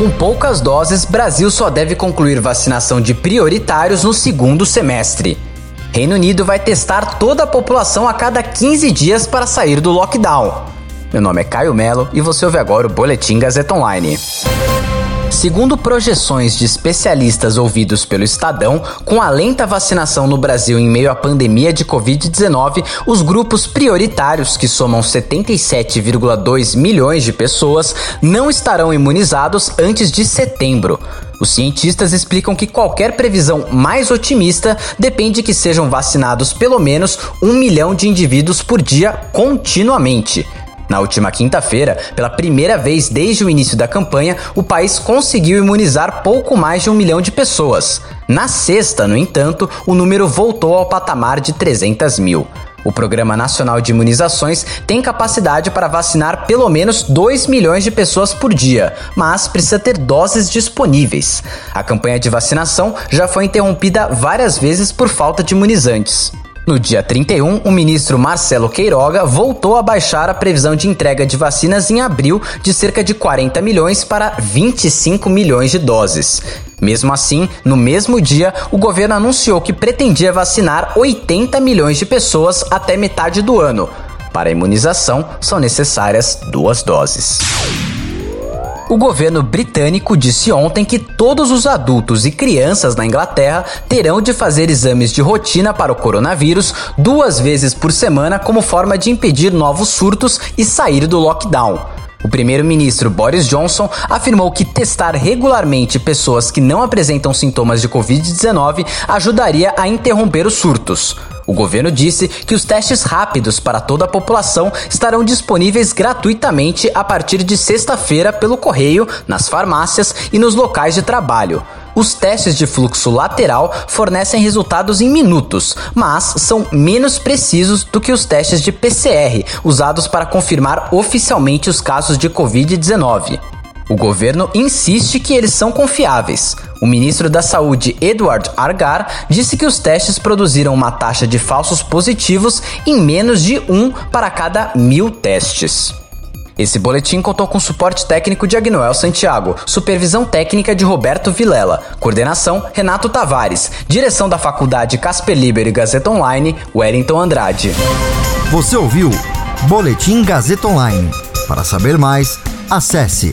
Com poucas doses, Brasil só deve concluir vacinação de prioritários no segundo semestre. Reino Unido vai testar toda a população a cada 15 dias para sair do lockdown. Meu nome é Caio Melo e você ouve agora o Boletim Gazeta Online. Segundo projeções de especialistas ouvidos pelo Estadão, com a lenta vacinação no Brasil em meio à pandemia de Covid-19, os grupos prioritários, que somam 77,2 milhões de pessoas, não estarão imunizados antes de setembro. Os cientistas explicam que qualquer previsão mais otimista depende que sejam vacinados pelo menos um milhão de indivíduos por dia continuamente. Na última quinta-feira, pela primeira vez desde o início da campanha, o país conseguiu imunizar pouco mais de um milhão de pessoas. Na sexta, no entanto, o número voltou ao patamar de 300 mil. O Programa Nacional de Imunizações tem capacidade para vacinar pelo menos 2 milhões de pessoas por dia, mas precisa ter doses disponíveis. A campanha de vacinação já foi interrompida várias vezes por falta de imunizantes. No dia 31, o ministro Marcelo Queiroga voltou a baixar a previsão de entrega de vacinas em abril de cerca de 40 milhões para 25 milhões de doses. Mesmo assim, no mesmo dia, o governo anunciou que pretendia vacinar 80 milhões de pessoas até metade do ano. Para a imunização, são necessárias duas doses. O governo britânico disse ontem que todos os adultos e crianças na Inglaterra terão de fazer exames de rotina para o coronavírus duas vezes por semana como forma de impedir novos surtos e sair do lockdown. O primeiro-ministro Boris Johnson afirmou que testar regularmente pessoas que não apresentam sintomas de Covid-19 ajudaria a interromper os surtos. O governo disse que os testes rápidos para toda a população estarão disponíveis gratuitamente a partir de sexta-feira pelo correio, nas farmácias e nos locais de trabalho. Os testes de fluxo lateral fornecem resultados em minutos, mas são menos precisos do que os testes de PCR, usados para confirmar oficialmente os casos de Covid-19. O governo insiste que eles são confiáveis. O ministro da Saúde, Edward Argar, disse que os testes produziram uma taxa de falsos positivos em menos de um para cada mil testes. Esse boletim contou com suporte técnico de Agnoel Santiago, supervisão técnica de Roberto Vilela, coordenação Renato Tavares, direção da Faculdade Casper Liber e Gazeta Online, Wellington Andrade. Você ouviu Boletim Gazeta Online. Para saber mais, acesse